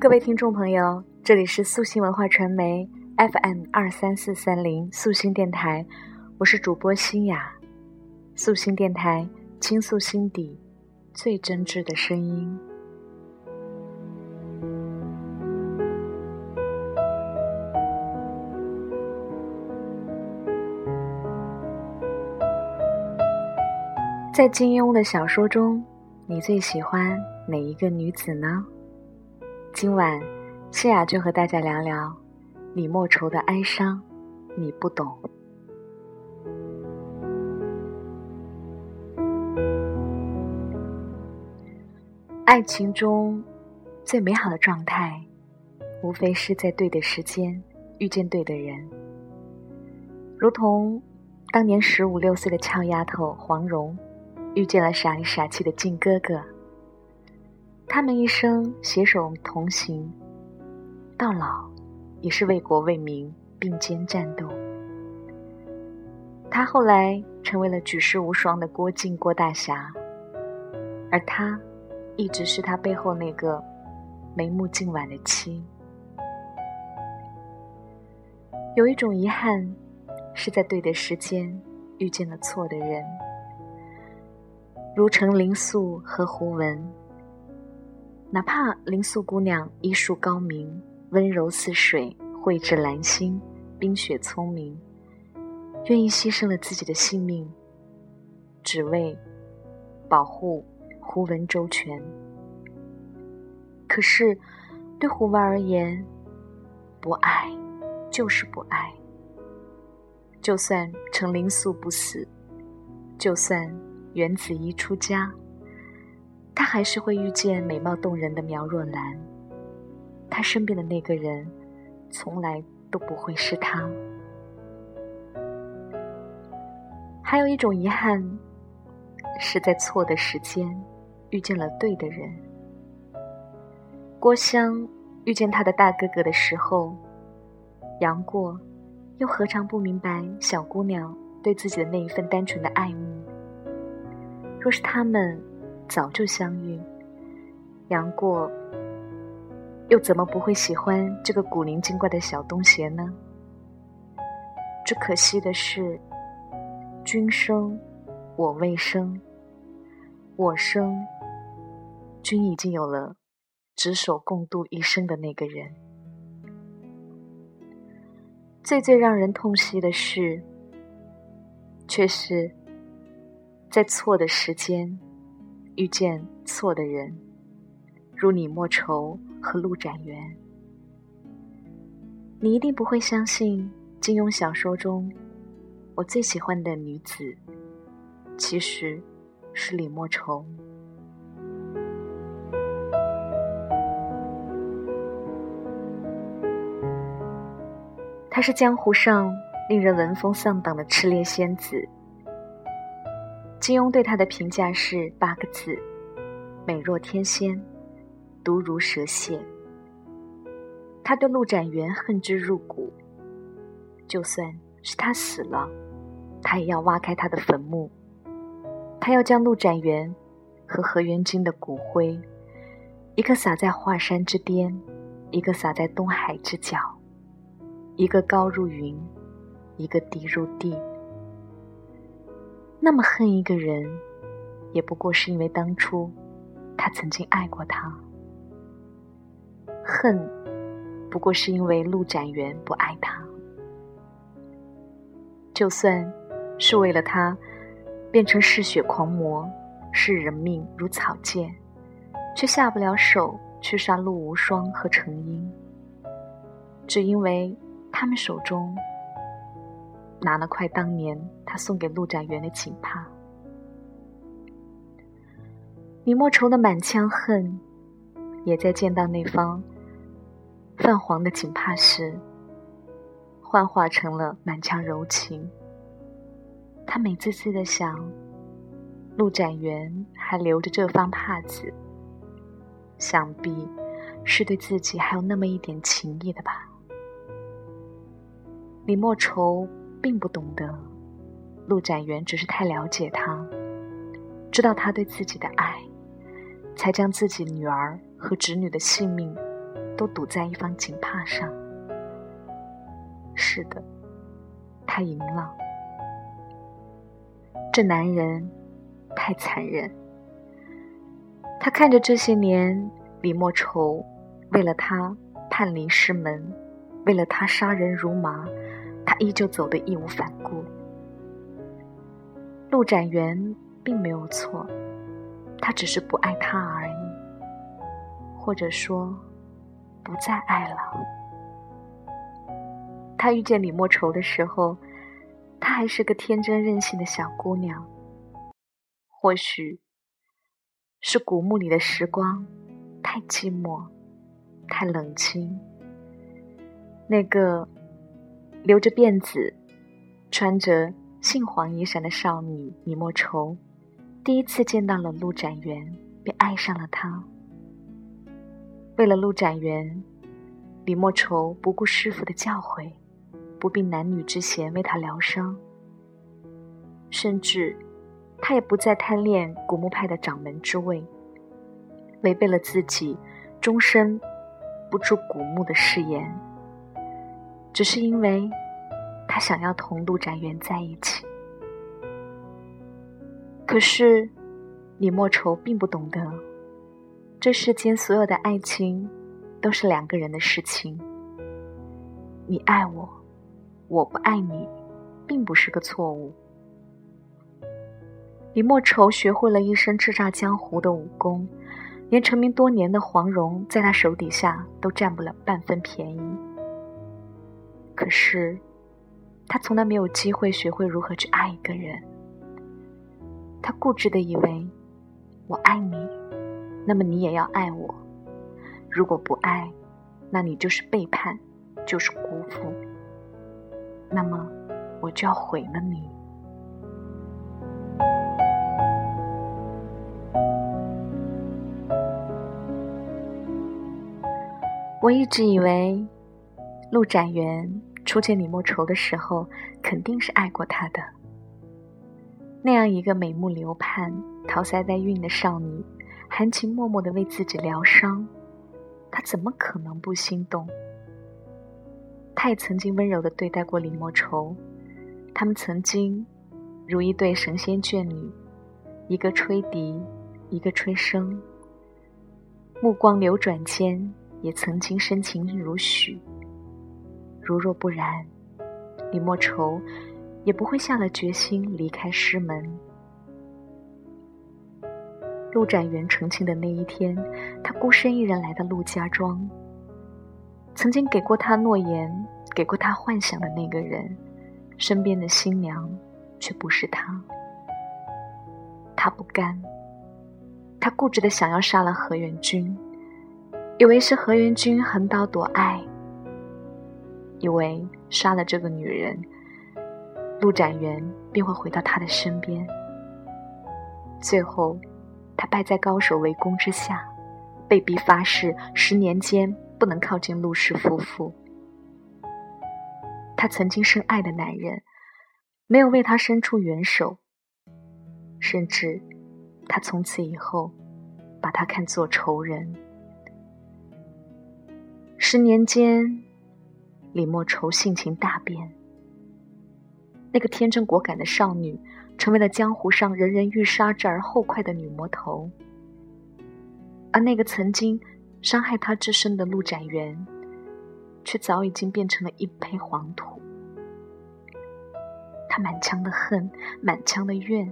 各位听众朋友，这里是素心文化传媒 FM 二三四三零素心电台，我是主播欣雅。素心电台倾诉心底最真挚的声音。在金庸的小说中，你最喜欢哪一个女子呢？今晚，谢雅就和大家聊聊李莫愁的哀伤，你不懂。爱情中最美好的状态，无非是在对的时间遇见对的人，如同当年十五六岁的俏丫头黄蓉。遇见了傻里傻气的靖哥哥，他们一生携手同行，到老也是为国为民并肩战斗。他后来成为了举世无双的郭靖郭大侠，而他一直是他背后那个眉目尽晚的妻。有一种遗憾，是在对的时间遇见了错的人。如程灵素和胡文，哪怕灵素姑娘医术高明、温柔似水、蕙质兰心、冰雪聪明，愿意牺牲了自己的性命，只为保护胡文周全。可是，对胡文而言，不爱就是不爱。就算程灵素不死，就算……袁子怡出家，他还是会遇见美貌动人的苗若兰。他身边的那个人，从来都不会是他。还有一种遗憾，是在错的时间遇见了对的人。郭襄遇见他的大哥哥的时候，杨过又何尝不明白小姑娘对自己的那一份单纯的爱慕？若是他们早就相遇，杨过又怎么不会喜欢这个古灵精怪的小东邪呢？只可惜的是，君生我未生，我生君已经有了执手共度一生的那个人。最最让人痛惜的是，却是。在错的时间遇见错的人，如李莫愁和陆展元。你一定不会相信，金庸小说中我最喜欢的女子，其实是李莫愁。她是江湖上令人闻风丧胆的赤烈仙子。金庸对她的评价是八个字：美若天仙，毒如蛇蝎。他对陆展元恨之入骨，就算是他死了，他也要挖开他的坟墓。他要将陆展元和何元君的骨灰，一个撒在华山之巅，一个撒在东海之角，一个高入云，一个低入地。那么恨一个人，也不过是因为当初他曾经爱过他；恨，不过是因为陆展元不爱他。就算是为了他变成嗜血狂魔，视人命如草芥，却下不了手去杀陆无双和程英，只因为他们手中。拿了块当年他送给陆展元的锦帕。李莫愁的满腔恨，也在见到那方泛黄的锦帕时，幻化成了满腔柔情。他美滋滋的想，陆展元还留着这方帕子，想必是对自己还有那么一点情意的吧。李莫愁。并不懂得，陆展元只是太了解他，知道他对自己的爱，才将自己女儿和侄女的性命都堵在一方锦帕上。是的，他赢了。这男人太残忍。他看着这些年李莫愁为了他叛离师门，为了他杀人如麻，他依旧走得义无反顾。陆展元并没有错，他只是不爱他而已，或者说不再爱了。他遇见李莫愁的时候。她还是个天真任性的小姑娘，或许是古墓里的时光太寂寞、太冷清。那个留着辫子、穿着杏黄衣衫的少女李莫愁，第一次见到了陆展元，便爱上了他。为了陆展元，李莫愁不顾师傅的教诲。不避男女之嫌为他疗伤，甚至他也不再贪恋古墓派的掌门之位，违背了自己终身不住古墓的誓言，只是因为他想要同陆展元在一起。可是李莫愁并不懂得，这世间所有的爱情都是两个人的事情。你爱我。我不爱你，并不是个错误。李莫愁学会了一身叱咤江湖的武功，连成名多年的黄蓉在他手底下都占不了半分便宜。可是，他从来没有机会学会如何去爱一个人。他固执的以为，我爱你，那么你也要爱我。如果不爱，那你就是背叛，就是辜负。那么，我就要毁了你。我一直以为，陆展元初见李莫愁的时候，肯定是爱过她的。那样一个美目流盼、桃腮带晕的少女，含情脉脉的为自己疗伤，他怎么可能不心动？他也曾经温柔的对待过李莫愁，他们曾经如一对神仙眷侣，一个吹笛，一个吹笙。目光流转间，也曾经深情如许。如若不然，李莫愁也不会下了决心离开师门。陆展元成亲的那一天，他孤身一人来到陆家庄。曾经给过他诺言、给过他幻想的那个人，身边的新娘却不是他。他不甘，他固执的想要杀了何元君，以为是何元君横刀夺爱，以为杀了这个女人，陆展元便会回到他的身边。最后，他败在高手围攻之下，被逼发誓十年间。不能靠近陆氏夫妇。他曾经深爱的男人，没有为他伸出援手，甚至他从此以后把他看作仇人。十年间，李莫愁性情大变，那个天真果敢的少女，成为了江湖上人人欲杀之而后快的女魔头，而那个曾经。伤害她至深的陆展元，却早已经变成了一抔黄土。他满腔的恨，满腔的怨，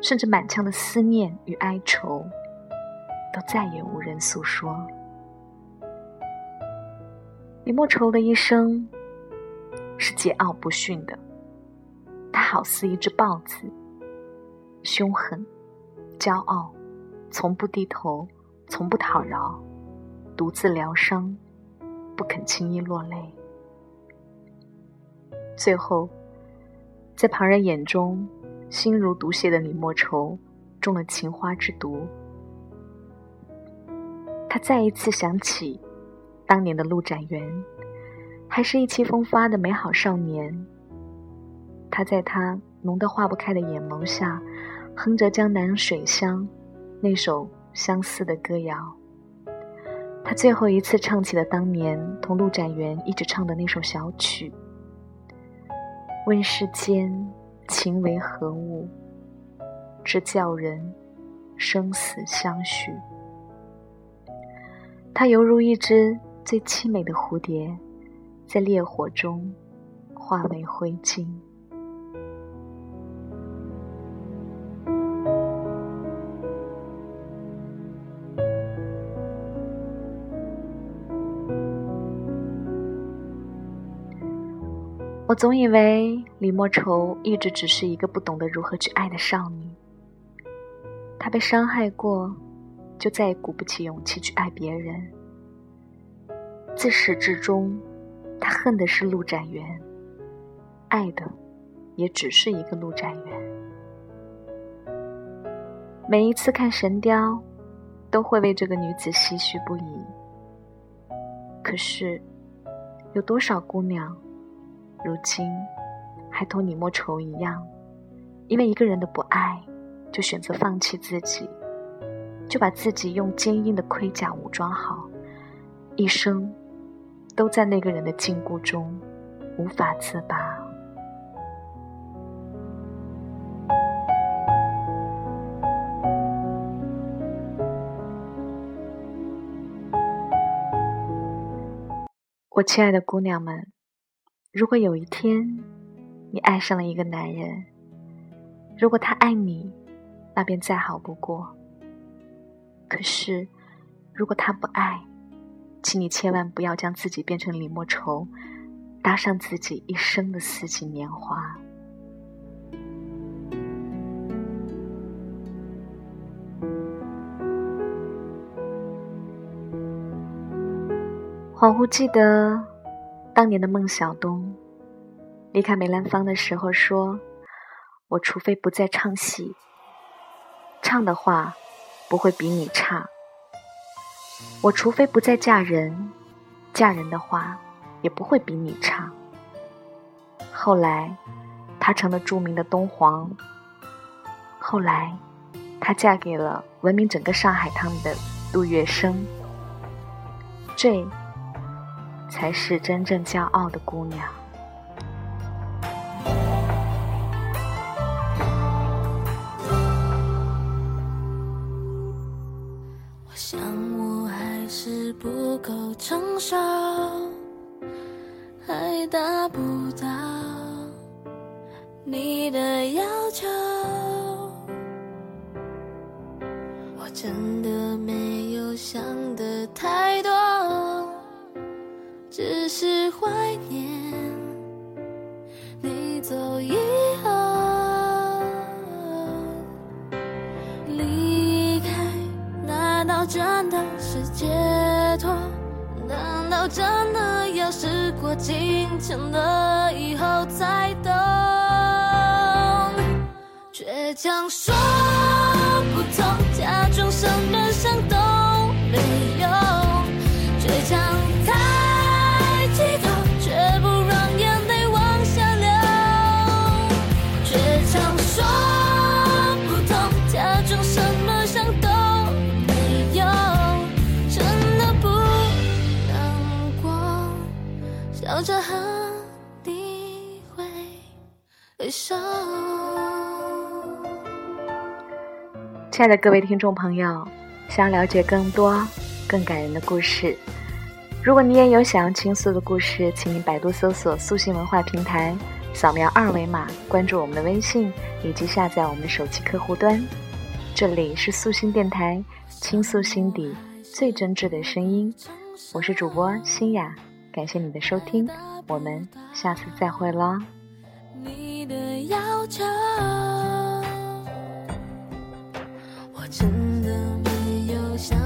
甚至满腔的思念与哀愁，都再也无人诉说。李莫愁的一生是桀骜不驯的，他好似一只豹子，凶狠、骄傲，从不低头，从不讨饶。独自疗伤，不肯轻易落泪。最后，在旁人眼中，心如毒蝎的李莫愁中了情花之毒。他再一次想起当年的陆展元，还是意气风发的美好少年。他在他浓得化不开的眼眸下，哼着《江南水乡》那首相思的歌谣。他最后一次唱起了当年同陆展元一直唱的那首小曲。问世间情为何物，直叫人生死相许。他犹如一只最凄美的蝴蝶，在烈火中化为灰烬。我总以为李莫愁一直只是一个不懂得如何去爱的少女。她被伤害过，就再也鼓不起勇气去爱别人。自始至终，他恨的是陆展元，爱的也只是一个陆展元。每一次看《神雕》，都会为这个女子唏嘘不已。可是，有多少姑娘？如今，还同李莫愁一样，因为一个人的不爱，就选择放弃自己，就把自己用坚硬的盔甲武装好，一生都在那个人的禁锢中无法自拔。我亲爱的姑娘们。如果有一天，你爱上了一个男人，如果他爱你，那便再好不过。可是，如果他不爱，请你千万不要将自己变成李莫愁，搭上自己一生的四季年华。恍惚记得。当年的孟小冬离开梅兰芳的时候说：“我除非不再唱戏，唱的话不会比你差；我除非不再嫁人，嫁人的话也不会比你差。”后来，她成了著名的东皇。后来，她嫁给了闻名整个上海滩的杜月笙。这。才是真正骄傲的姑娘。承受，还达不到你的要求。我真的没有想的太多。只是怀念你走我真的要时过境迁了以后才懂？倔强说亲爱的各位听众朋友，想了解更多更感人的故事，如果你也有想要倾诉的故事，请您百度搜索“素心文化平台”，扫描二维码关注我们的微信，以及下载我们的手机客户端。这里是素心电台，倾诉心底最真挚的声音，我是主播欣雅。感谢你的收听，我们下次再会了。你的要求，真的没有想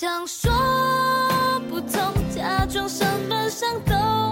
想说不痛假装什么伤都